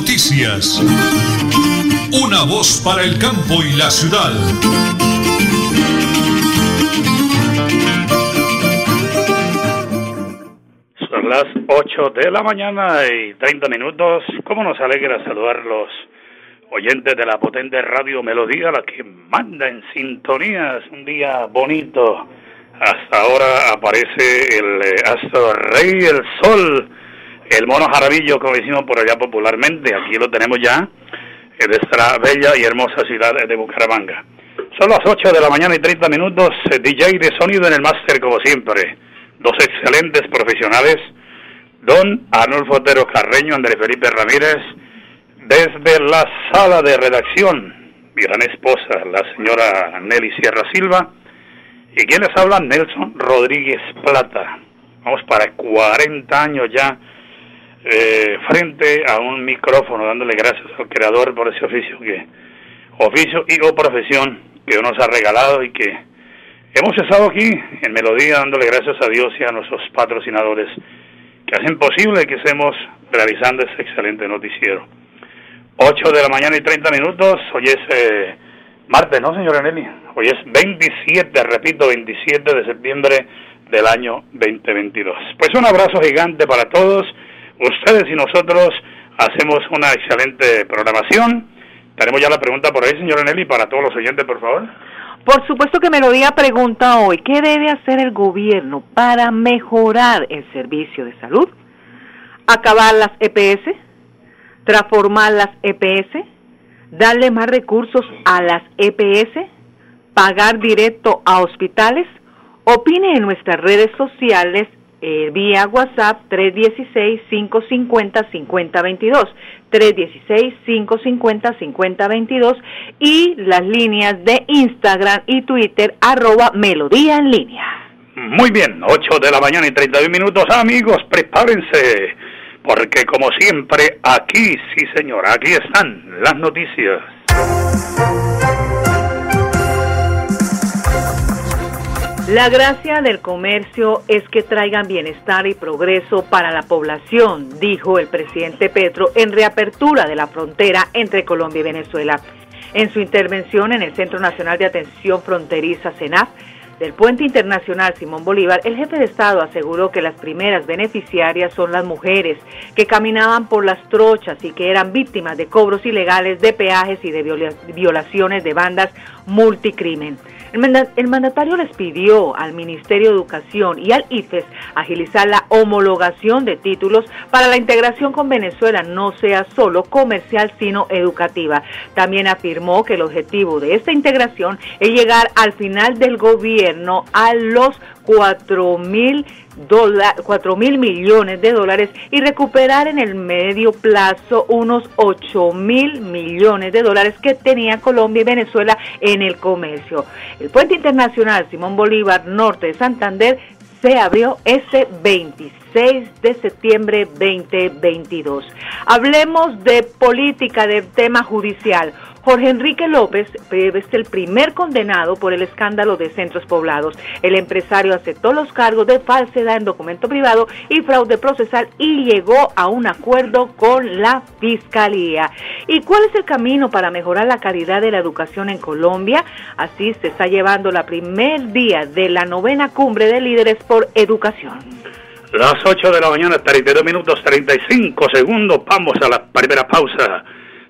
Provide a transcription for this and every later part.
Noticias. Una voz para el campo y la ciudad. Son las 8 de la mañana y 30 minutos. ¿Cómo nos alegra saludar los oyentes de la potente radio Melodía, la que manda en sintonías? Un día bonito. Hasta ahora aparece el eh, astro rey, el sol el mono jarabillo, como decimos por allá popularmente. Aquí lo tenemos ya, en esta bella y hermosa ciudad de Bucaramanga. Son las 8 de la mañana y 30 minutos, eh, DJ de sonido en el máster como siempre. Dos excelentes profesionales, don Arnulfo Otero Carreño, Andrés Felipe Ramírez, desde la sala de redacción, mi gran esposa, la señora Nelly Sierra Silva, y quien les Nelson Rodríguez Plata. Vamos para 40 años ya eh, frente a un micrófono, dándole gracias al Creador por ese oficio que oficio y o profesión que nos ha regalado y que hemos estado aquí en Melodía dándole gracias a Dios y a nuestros patrocinadores que hacen posible que estemos realizando este excelente noticiero. 8 de la mañana y 30 minutos, hoy es eh, martes, ¿no, señora Nelly? Hoy es 27, repito, 27 de septiembre del año 2022. Pues un abrazo gigante para todos ustedes y nosotros hacemos una excelente programación. Tenemos ya la pregunta por ahí, señora Nelly, para todos los oyentes, por favor. Por supuesto que Melodía pregunta hoy, ¿qué debe hacer el gobierno para mejorar el servicio de salud? ¿Acabar las EPS? ¿Transformar las EPS? ¿Darle más recursos a las EPS? ¿Pagar directo a hospitales? Opine en nuestras redes sociales eh, vía WhatsApp 316-550-5022, 316-550-5022 y las líneas de Instagram y Twitter arroba Melodía en línea. Muy bien, 8 de la mañana y 31 minutos, amigos, prepárense, porque como siempre, aquí, sí señor, aquí están las noticias. La gracia del comercio es que traigan bienestar y progreso para la población, dijo el presidente Petro en reapertura de la frontera entre Colombia y Venezuela. En su intervención en el Centro Nacional de Atención Fronteriza, CENAF, del puente internacional Simón Bolívar, el jefe de Estado aseguró que las primeras beneficiarias son las mujeres que caminaban por las trochas y que eran víctimas de cobros ilegales de peajes y de violaciones de bandas multicrimen. El mandatario les pidió al Ministerio de Educación y al IFES agilizar la homologación de títulos para la integración con Venezuela no sea solo comercial, sino educativa. También afirmó que el objetivo de esta integración es llegar al final del gobierno a los 4 mil mil millones de dólares y recuperar en el medio plazo unos 8 mil millones de dólares que tenía Colombia y Venezuela en el comercio. El puente internacional Simón Bolívar Norte de Santander se abrió ese 26 de septiembre 2022. Hablemos de política, del tema judicial. Jorge Enrique López es el primer condenado por el escándalo de centros poblados. El empresario aceptó los cargos de falsedad en documento privado y fraude procesal y llegó a un acuerdo con la Fiscalía. ¿Y cuál es el camino para mejorar la calidad de la educación en Colombia? Así se está llevando la primer día de la novena cumbre de líderes por educación. Las 8 de la mañana, 32 minutos 35 segundos. Vamos a la primera pausa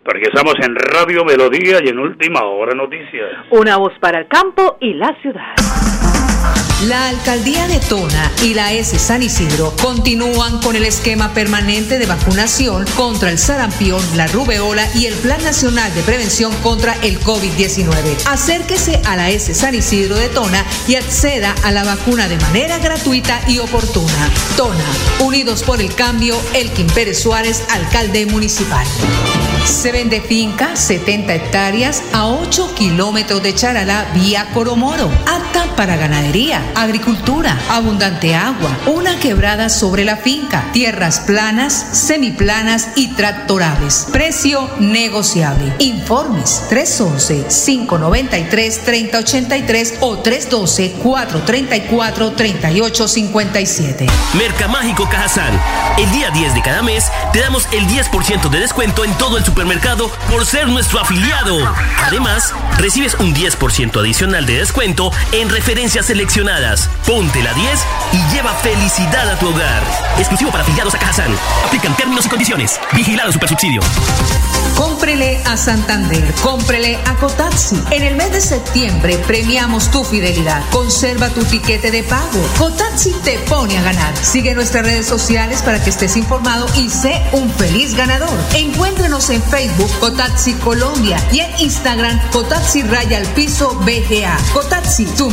porque estamos en Radio Melodía y en Última Hora Noticias. Una voz para el campo y la ciudad. La alcaldía de Tona y la S San Isidro continúan con el esquema permanente de vacunación contra el sarampión, la rubeola y el Plan Nacional de Prevención contra el COVID-19. Acérquese a la S San Isidro de Tona y acceda a la vacuna de manera gratuita y oportuna. Tona, Unidos por el Cambio, Elkin Pérez Suárez, alcalde municipal. Se vende finca 70 hectáreas a 8 kilómetros de Charalá vía Coromoro. Para ganadería, agricultura, abundante agua, una quebrada sobre la finca, tierras planas, semiplanas y tractorables. Precio negociable. Informes 311-593-3083 o 312-434-3857. Mercamágico Cajazán. El día 10 de cada mes te damos el 10% de descuento en todo el supermercado por ser nuestro afiliado. Además, recibes un 10% adicional de descuento en referencias seleccionadas. Ponte la 10 y lleva felicidad a tu hogar. Exclusivo para afiliados a Cajazán. Aplican términos y condiciones. Vigilado Supersubsidio. Cómprele a Santander, cómprele a Cotaxi. En el mes de septiembre premiamos tu fidelidad. Conserva tu tiquete de pago. Cotaxi te pone a ganar. Sigue nuestras redes sociales para que estés informado y sé un feliz ganador. Encuéntrenos en Facebook Cotaxi Colombia y en Instagram Cotaxi Raya al Piso BGA. Cotaxi, tu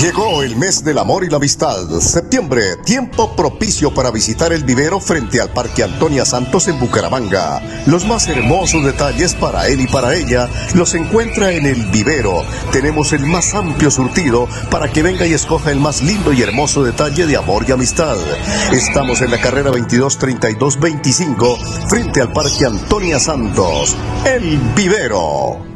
Llegó el mes del amor y la amistad. Septiembre, tiempo propicio para visitar el vivero frente al Parque Antonia Santos en Bucaramanga. Los más hermosos detalles para él y para ella los encuentra en el vivero. Tenemos el más amplio surtido para que venga y escoja el más lindo y hermoso detalle de amor y amistad. Estamos en la carrera 223225 frente al Parque Antonia Santos. El vivero.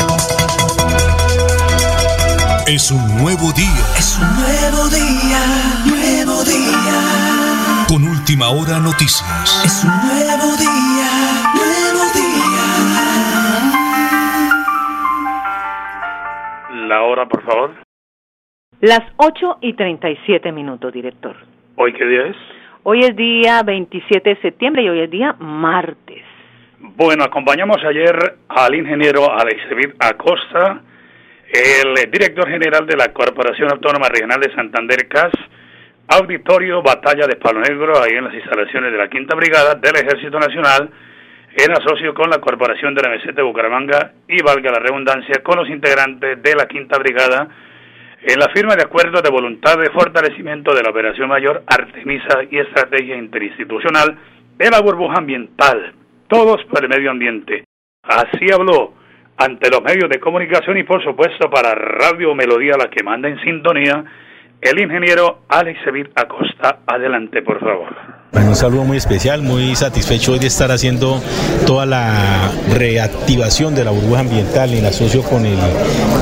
Es un nuevo día. Es un nuevo día, nuevo día. Con última hora noticias. Es un nuevo día, nuevo día. La hora, por favor. Las 8 y 37 minutos, director. ¿Hoy qué día es? Hoy es día 27 de septiembre y hoy es día martes. Bueno, acompañamos ayer al ingeniero Alexevit Acosta, el director general de la Corporación Autónoma Regional de Santander CAS, Auditorio Batalla de Palo Negro, ahí en las instalaciones de la Quinta Brigada del Ejército Nacional, en asocio con la Corporación de la Meseta de Bucaramanga y, valga la redundancia, con los integrantes de la Quinta Brigada, en la firma de acuerdos de voluntad de fortalecimiento de la Operación Mayor Artemisa y Estrategia Interinstitucional de la burbuja ambiental, todos por el medio ambiente. Así habló ante los medios de comunicación y por supuesto para Radio Melodía, la que manda en sintonía, el ingeniero Alex Evit Acosta. Adelante, por favor. Un saludo muy especial, muy satisfecho hoy de estar haciendo toda la reactivación de la burbuja ambiental en asocio con el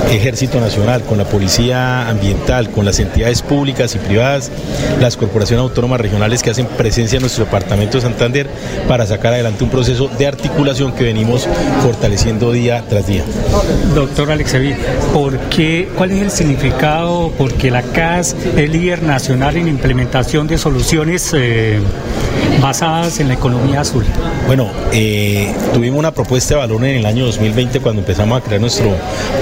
Ejército Nacional, con la Policía Ambiental, con las entidades públicas y privadas, las corporaciones autónomas regionales que hacen presencia en nuestro departamento de Santander para sacar adelante un proceso de articulación que venimos fortaleciendo día tras día. Doctor Alexevi, ¿por qué, ¿cuál es el significado? Porque la CAS es líder nacional en implementación de soluciones eh, basadas en la economía azul? Bueno, eh, tuvimos una propuesta de valor en el año 2020 cuando empezamos a crear nuestro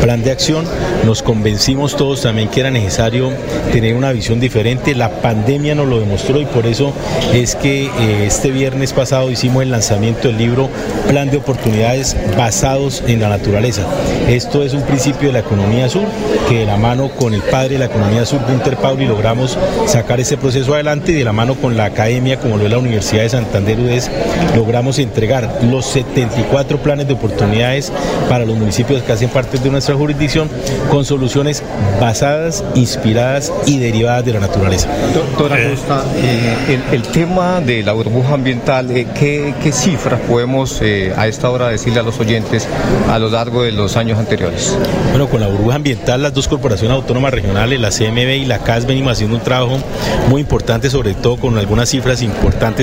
plan de acción. Nos convencimos todos también que era necesario tener una visión diferente. La pandemia nos lo demostró y por eso es que eh, este viernes pasado hicimos el lanzamiento del libro Plan de Oportunidades basados en la naturaleza. Esto es un principio de la economía azul que de la mano con el padre de la economía azul, Gunter Pauli, logramos sacar ese proceso adelante y de la mano con la academia, como lo es la Universidad de Santander UDES, logramos entregar los 74 planes de oportunidades para los municipios que hacen parte de nuestra jurisdicción con soluciones basadas, inspiradas y derivadas de la naturaleza. Doctora Costa, eh, el, tema de la burbuja ambiental, eh, ¿qué, cifras podemos eh, a esta hora decirle a los oyentes a lo largo de los años anteriores? Bueno, con la burbuja ambiental, las dos corporaciones autónomas regionales, la CMB y la CAS, venimos haciendo un trabajo muy importante, sobre todo con algunas cifras importantes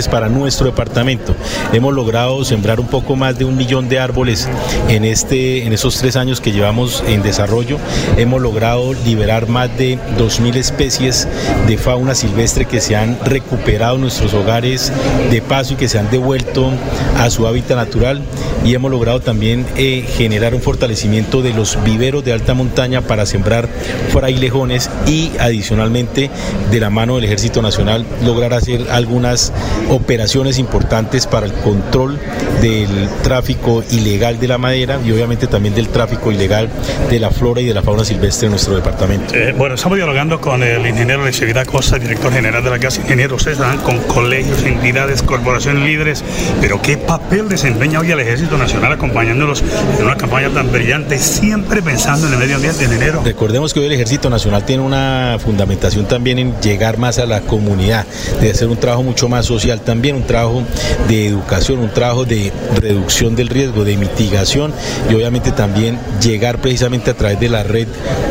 para nuestro departamento. Hemos logrado sembrar un poco más de un millón de árboles en, este, en esos tres años que llevamos en desarrollo. Hemos logrado liberar más de 2.000 especies de fauna silvestre que se han recuperado en nuestros hogares de paso y que se han devuelto a su hábitat natural. Y hemos logrado también eh, generar un fortalecimiento de los viveros de alta montaña para sembrar frailejones y adicionalmente de la mano del Ejército Nacional lograr hacer algunas operaciones importantes para el control del tráfico ilegal de la madera y obviamente también del tráfico ilegal de la flora y de la fauna silvestre en nuestro departamento. Eh, bueno, estamos dialogando con el ingeniero Vida Costa, director general de la Casa Ingeniero. Ustedes con colegios, entidades, corporaciones líderes, pero ¿qué papel desempeña hoy el Ejército Nacional acompañándolos en una campaña tan brillante, siempre pensando en el medio ambiente, ingeniero? Recordemos que hoy el Ejército Nacional tiene una fundamentación también en llegar más a la comunidad, de hacer un trabajo mucho más social también, un trabajo de educación, un trabajo de reducción del riesgo, de mitigación y obviamente también llegar precisamente a través de la red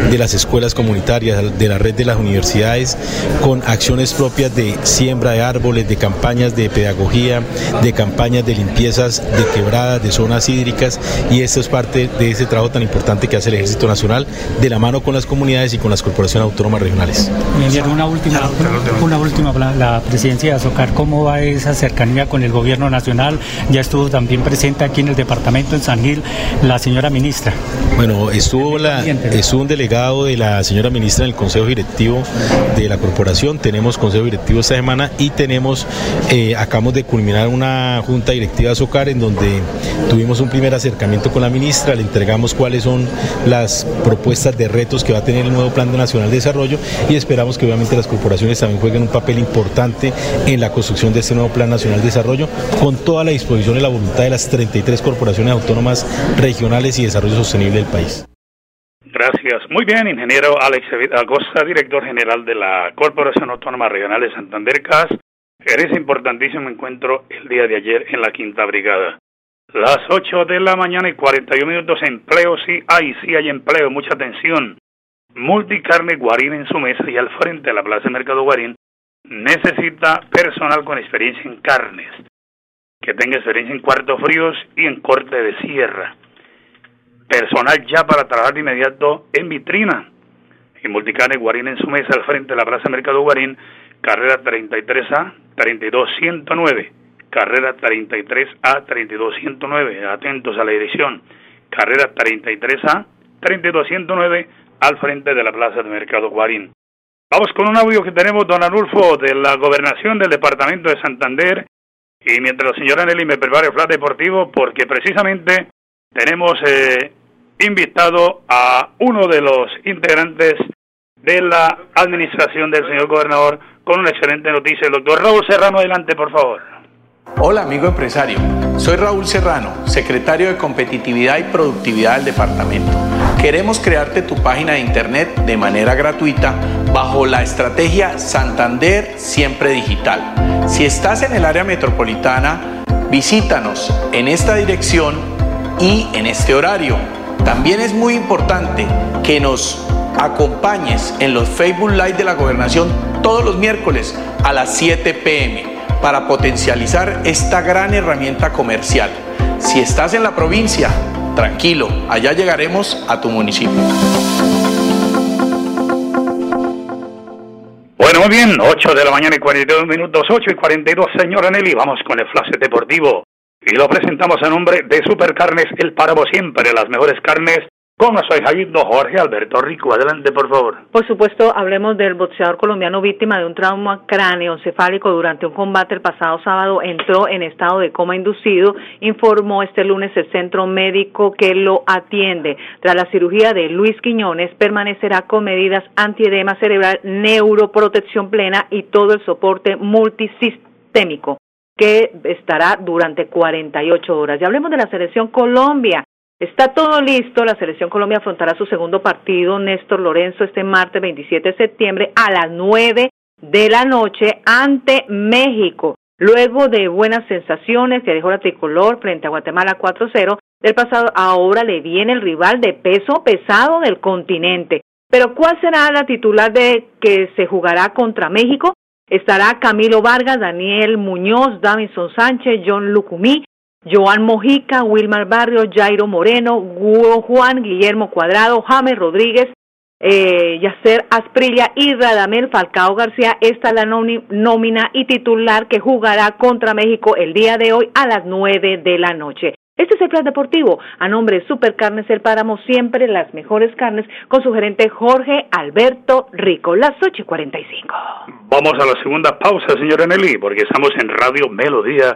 de las escuelas comunitarias, de la red de las universidades, con acciones propias de siembra de árboles, de campañas de pedagogía, de campañas de limpiezas de quebradas, de zonas hídricas. Y esto es parte de ese trabajo tan importante que hace el Ejército Nacional de la mano con las comunidades y con las corporaciones autónomas regionales. Una última, una última, la presidencia de Azocar, ¿cómo va esa cercanía con el gobierno nacional? Ya estuvo también presente aquí en el departamento en San Gil la señora ministra. Bueno, estuvo, la, estuvo un delegado de la señora ministra en el Consejo Directivo de la Corporación, tenemos Consejo Directivo esta semana y tenemos, eh, acabamos de culminar una junta directiva de en donde tuvimos un primer acercamiento con la ministra, le entregamos cuáles son las propuestas de retos que va a tener el nuevo Plan Nacional de Desarrollo y esperamos que obviamente las corporaciones también jueguen un papel importante en la construcción de este nuevo Plan Nacional de Desarrollo con toda la disposición y la voluntad de las 33 corporaciones autónomas regionales y desarrollo sostenible del país. Gracias. Muy bien, ingeniero Alex Agosta, director general de la Corporación Autónoma Regional de Santander CAS. En ese importantísimo encuentro el día de ayer en la Quinta Brigada. Las 8 de la mañana y 41 minutos, empleo, sí hay, sí hay empleo, mucha atención. Multicarne Guarín en su mesa y al frente de la Plaza de Mercado Guarín necesita personal con experiencia en carnes, que tenga experiencia en cuartos fríos y en corte de sierra. Personal ya para trabajar de inmediato en vitrina. Y Multicarne Guarín en su mesa al frente de la Plaza Mercado Guarín, carrera 33A 32109. Carrera 33A 32109. Atentos a la dirección. Carrera 33A 32109 al frente de la Plaza de Mercado Guarín. Vamos con un audio que tenemos, don Anulfo, de la gobernación del departamento de Santander. Y mientras la señora Nelly me prepara el flash deportivo, porque precisamente tenemos eh, invitado a uno de los integrantes de la administración del señor gobernador con una excelente noticia. El doctor Raúl Serrano, adelante, por favor. Hola, amigo empresario. Soy Raúl Serrano, secretario de Competitividad y Productividad del departamento. Queremos crearte tu página de internet de manera gratuita bajo la estrategia Santander Siempre Digital. Si estás en el área metropolitana, visítanos en esta dirección y en este horario. También es muy importante que nos acompañes en los Facebook Live de la Gobernación todos los miércoles a las 7 pm para potencializar esta gran herramienta comercial. Si estás en la provincia, tranquilo, allá llegaremos a tu municipio. Bueno, muy bien, 8 de la mañana y 42 minutos, 8 y 42, señora Nelly, vamos con el flash deportivo. Y lo presentamos a nombre de Supercarnes, el páramo siempre, las mejores carnes con soy Javindo Jorge Alberto Rico. Adelante, por favor. Por supuesto, hablemos del boxeador colombiano víctima de un trauma cráneoencefálico durante un combate el pasado sábado. Entró en estado de coma inducido, informó este lunes el centro médico que lo atiende. Tras la cirugía de Luis Quiñones, permanecerá con medidas antiedema cerebral, neuroprotección plena y todo el soporte multisistémico que estará durante 48 horas. Y hablemos de la selección Colombia. Está todo listo. La Selección Colombia afrontará su segundo partido, Néstor Lorenzo, este martes 27 de septiembre a las 9 de la noche ante México. Luego de buenas sensaciones que dejó la tricolor frente a Guatemala 4-0 del pasado, ahora le viene el rival de peso pesado del continente. Pero ¿cuál será la titular de que se jugará contra México? Estará Camilo Vargas, Daniel Muñoz, Davinson Sánchez, John Lucumí, Joan Mojica, Wilmar Barrio, Jairo Moreno, Juan Guillermo Cuadrado, James Rodríguez, eh, Yacer Asprilla y Radamel Falcao García. Esta es la nómina y titular que jugará contra México el día de hoy a las nueve de la noche. Este es el plan deportivo. A nombre de Supercarnes El Páramo, siempre las mejores carnes, con su gerente Jorge Alberto Rico. Las 8 y 45. Vamos a la segunda pausa, señora Nelly, porque estamos en Radio Melodía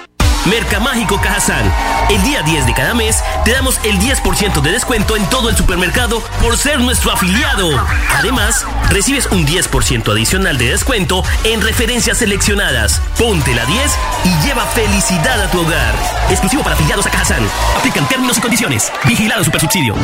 Mercamágico Cajazán. El día 10 de cada mes te damos el 10% de descuento en todo el supermercado por ser nuestro afiliado. Además, recibes un 10% adicional de descuento en referencias seleccionadas. Ponte la 10 y lleva felicidad a tu hogar. Exclusivo para afiliados a Cajazán. Aplican términos y condiciones. Vigilado Supersubsidio.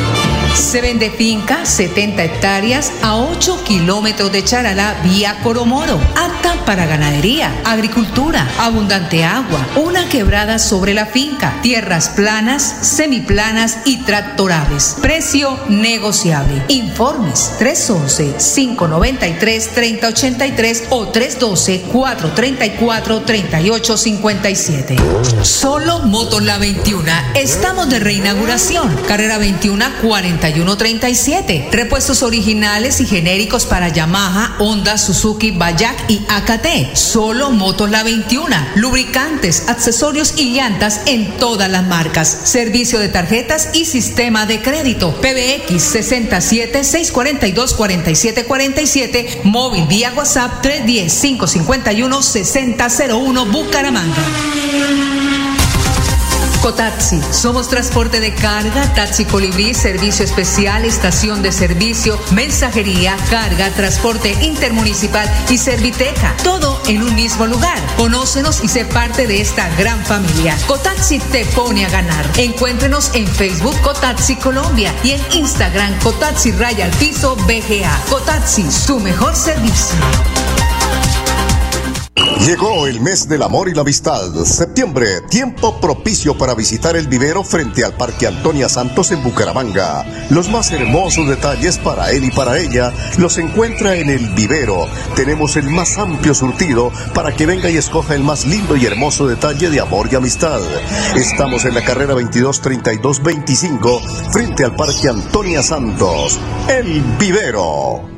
Se vende finca 70 hectáreas a 8 kilómetros de Charalá vía Coromoro. Apta para ganadería, agricultura, abundante agua, una que sobre la finca, tierras planas, semiplanas y tractorables. Precio negociable. Informes 311-593-3083 o 312-434-3857. Solo Moto La 21. Estamos de reinauguración. Carrera 21 4137. Repuestos originales y genéricos para Yamaha, Honda, Suzuki, Bayak y AKT. Solo Motos La 21. Lubricantes, accesorios y llantas en todas las marcas. Servicio de tarjetas y sistema de crédito. PBX 67 642 4747. Móvil vía WhatsApp 310 551 6001 Bucaramanga. Cotaxi. Somos transporte de carga, taxi colibrí, servicio especial, estación de servicio, mensajería, carga, transporte intermunicipal y serviteca. Todo en un mismo lugar. Conócenos y sé parte de esta gran familia. Cotaxi te pone a ganar. Encuéntrenos en Facebook Cotaxi Colombia y en Instagram Cotaxi Raya al Piso BGA. Cotaxi, su mejor servicio. Llegó el mes del amor y la amistad. Septiembre, tiempo propicio para visitar el vivero frente al Parque Antonia Santos en Bucaramanga. Los más hermosos detalles para él y para ella los encuentra en el vivero. Tenemos el más amplio surtido para que venga y escoja el más lindo y hermoso detalle de amor y amistad. Estamos en la carrera 223225 frente al Parque Antonia Santos. El vivero.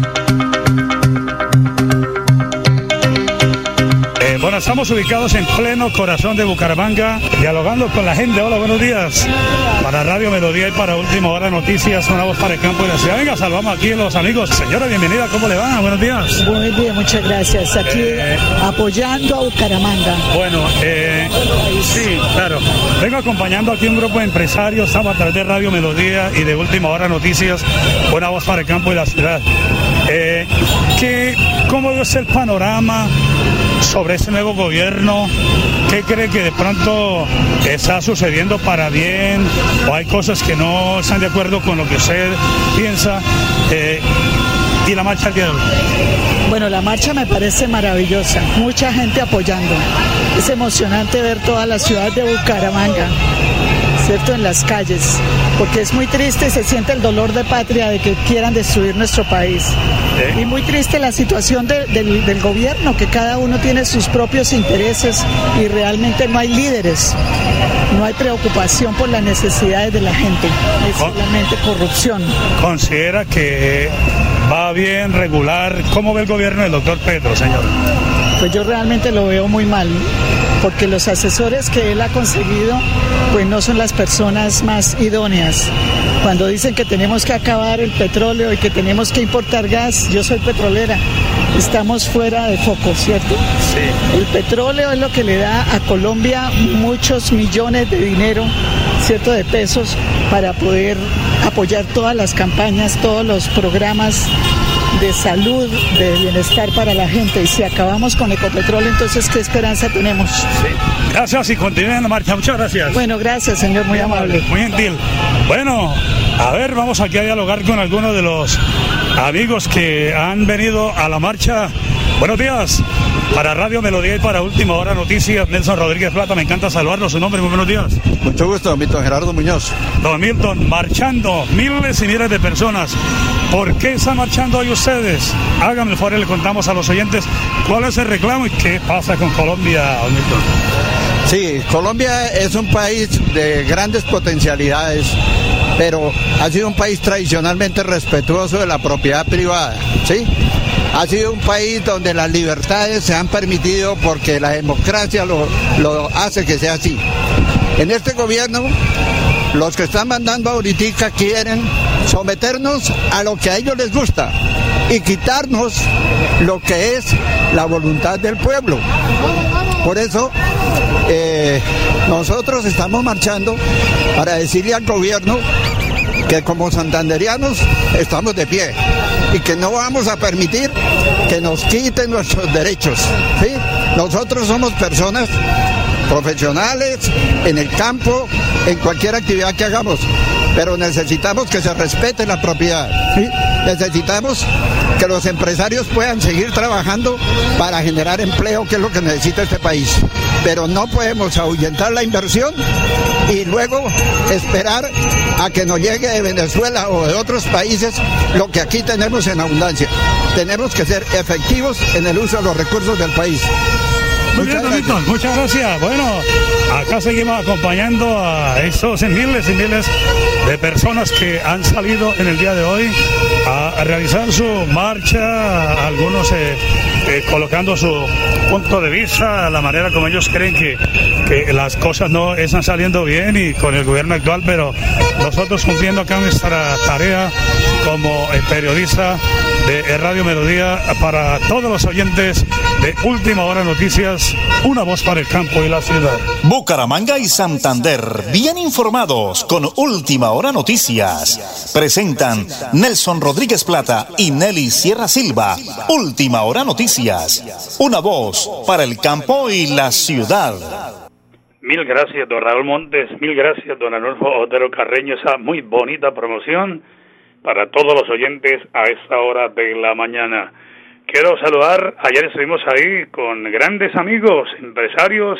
Estamos ubicados en pleno corazón de Bucaramanga, dialogando con la gente. Hola, buenos días. Para Radio Melodía y para Última Hora Noticias, una voz para el campo y la ciudad. Venga, salvamos aquí a los amigos. Señora, bienvenida, ¿cómo le va? Buenos días. Muy bien, muchas gracias. Aquí eh, apoyando a Bucaramanga. Bueno, eh, sí, claro. Vengo acompañando aquí un grupo de empresarios, estamos a través de Radio Melodía y de Última Hora Noticias, una voz para el campo y la ciudad. Eh, ¿qué, ¿Cómo es el panorama? sobre ese nuevo gobierno? ¿Qué cree que de pronto está sucediendo para bien o hay cosas que no están de acuerdo con lo que usted piensa? Eh, y la marcha al día de hoy. Bueno, la marcha me parece maravillosa, mucha gente apoyando. Es emocionante ver toda la ciudad de Bucaramanga ¿cierto? En las calles, porque es muy triste, se siente el dolor de patria de que quieran destruir nuestro país. Y muy triste la situación del, del, gobierno, que cada uno tiene sus propios intereses y realmente no hay líderes, no hay preocupación por las necesidades de la gente, es solamente corrupción. ¿Considera que va bien, regular? ¿Cómo ve el gobierno del doctor Pedro, señor? Pues yo realmente lo veo muy mal porque los asesores que él ha conseguido pues no son las personas más idóneas. Cuando dicen que tenemos que acabar el petróleo y que tenemos que importar gas, yo soy petrolera, estamos fuera de foco, ¿cierto? Sí. El petróleo es lo que le da a Colombia muchos millones de dinero, ¿cierto? De pesos para poder apoyar todas las campañas, todos los programas de salud, de bienestar para la gente. Y si acabamos con Ecopetrol, entonces, ¿qué esperanza tenemos? Gracias y continúen en la marcha. Muchas gracias. Bueno, gracias, señor, muy, amable. Muy gentil. Bueno, a ver, vamos aquí a dialogar con algunos de los amigos que han venido a la marcha. Buenos días. Para Radio Melodía y para Última Hora Noticias, Nelson Rodríguez Plata, me encanta saludarlo. Su nombre, muy buenos días. Mucho gusto, Milton Gerardo Muñoz. Don Milton, marchando miles y miles de personas. ¿Por qué están marchando hoy ustedes? Háganme el favor y le contamos a los oyentes cuál es el reclamo y qué pasa con Colombia, don Milton. Sí, Colombia es un país de grandes potencialidades, pero ha sido un país tradicionalmente respetuoso de la propiedad privada, ¿sí? Ha sido un país donde las libertades se han permitido porque la democracia lo, hace que sea así. En este gobierno, los que están mandando ahorita quieren someternos a lo que a ellos les gusta y quitarnos lo que es la voluntad del pueblo. Por eso eh, nosotros estamos marchando para decirle al gobierno que como santanderianos estamos de pie y que no vamos a permitir que nos quiten nuestros derechos. ¿sí? Nosotros somos personas profesionales en el campo, en cualquier actividad que hagamos, pero necesitamos que se respete la propiedad. Necesitamos que los empresarios puedan seguir trabajando para generar empleo, que es lo que necesita este país. Pero no podemos ahuyentar la inversión y luego esperar a que nos llegue de Venezuela o de otros países lo que aquí tenemos en abundancia. Tenemos que ser efectivos en el uso de los recursos del país. Muy bien, gracias. muchas gracias. Bueno, acá seguimos acompañando a esos miles y miles de personas que han salido en el día de hoy a, realizar su marcha, algunos eh, eh, colocando su punto de vista, la manera como ellos creen que, que las cosas no están saliendo bien y con el gobierno actual, pero nosotros cumpliendo acá nuestra tarea como eh, periodista de Radio Melodía para todos los oyentes de Última Hora Noticias, una voz para el campo y la ciudad. Bucaramanga y Santander, bien informados con Última Hora Noticias. Presentan Nelson Rodríguez Plata y Nelly Sierra Silva. Última Hora Noticias, una voz para el campo y la ciudad. Mil gracias, don Raúl Montes. Mil gracias, don Anulfo Otero Carreño. Esa muy bonita promoción para todos los oyentes a esta hora de la mañana. Quiero saludar, ayer estuvimos ahí con grandes amigos, empresarios,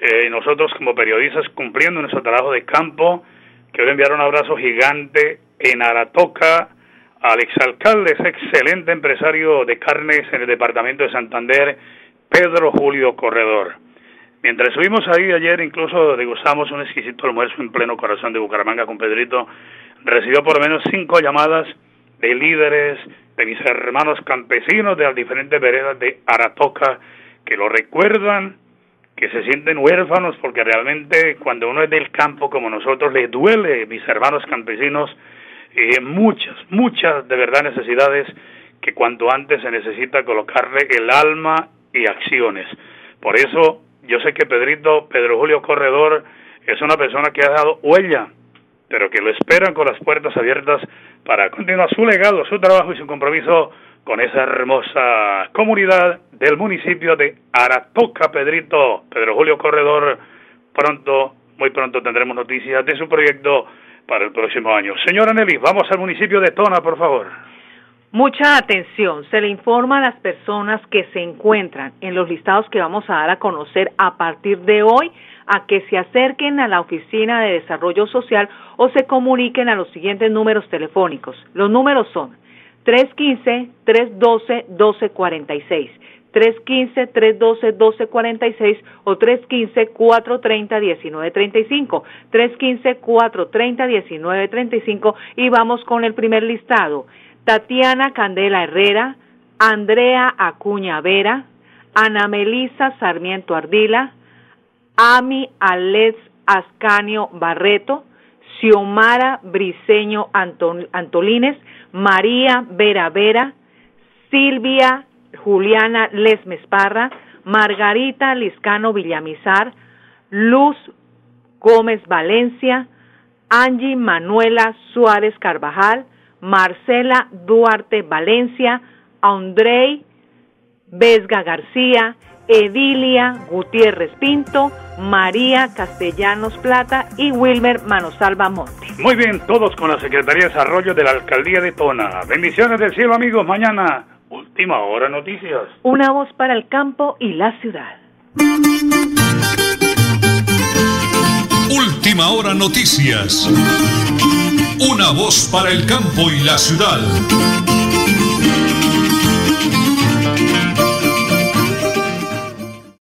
eh, nosotros como periodistas cumpliendo nuestro trabajo de campo. Quiero enviar un abrazo gigante en Aratoca al exalcalde, ese excelente empresario de carnes en el departamento de Santander, Pedro Julio Corredor. Mientras subimos ahí ayer, incluso degustamos un exquisito almuerzo en pleno corazón de Bucaramanga con Pedrito. Recibió por lo menos cinco llamadas de líderes, de mis hermanos campesinos de las diferentes veredas de Aratoca, que lo recuerdan, que se sienten huérfanos, porque realmente cuando uno es del campo como nosotros, le duele, mis hermanos campesinos, eh, muchas, muchas de verdad necesidades que cuanto antes se necesita colocarle el alma y acciones. Por eso yo sé que Pedrito, Pedro Julio Corredor, es una persona que ha dado huella, pero que lo esperan con las puertas abiertas para continuar su legado, su trabajo y su compromiso con esa hermosa comunidad del municipio de Aratoca, Pedrito, Pedro Julio Corredor. Pronto, muy pronto tendremos noticias de su proyecto para el próximo año. Señora Nelly, vamos al municipio de Tona, por favor. Mucha atención, se le informa a las personas que se encuentran en los listados que vamos a dar a conocer a partir de hoy a que se acerquen a la Oficina de Desarrollo Social o se comuniquen a los siguientes números telefónicos. Los números son 315-312-1246, 315-312-1246 o 315-430-1935, 315-430-1935 y vamos con el primer listado. Tatiana Candela Herrera, Andrea Acuña Vera, Ana Melisa Sarmiento Ardila, Ami Alex Ascanio Barreto, Xiomara Briseño Antolines, María Vera Vera, Silvia Juliana Lesmes Parra, Margarita Liscano Villamizar, Luz Gómez Valencia, Angie Manuela Suárez Carvajal, Marcela Duarte Valencia, Andrei Vesga García, Edilia Gutiérrez Pinto, María Castellanos Plata y Wilmer Manosalva Monte. Muy bien, todos con la Secretaría de Desarrollo de la Alcaldía de Tona. Bendiciones del cielo, amigos. Mañana, última hora noticias. Una voz para el campo y la ciudad. Última hora noticias. Una voz para el campo y la ciudad.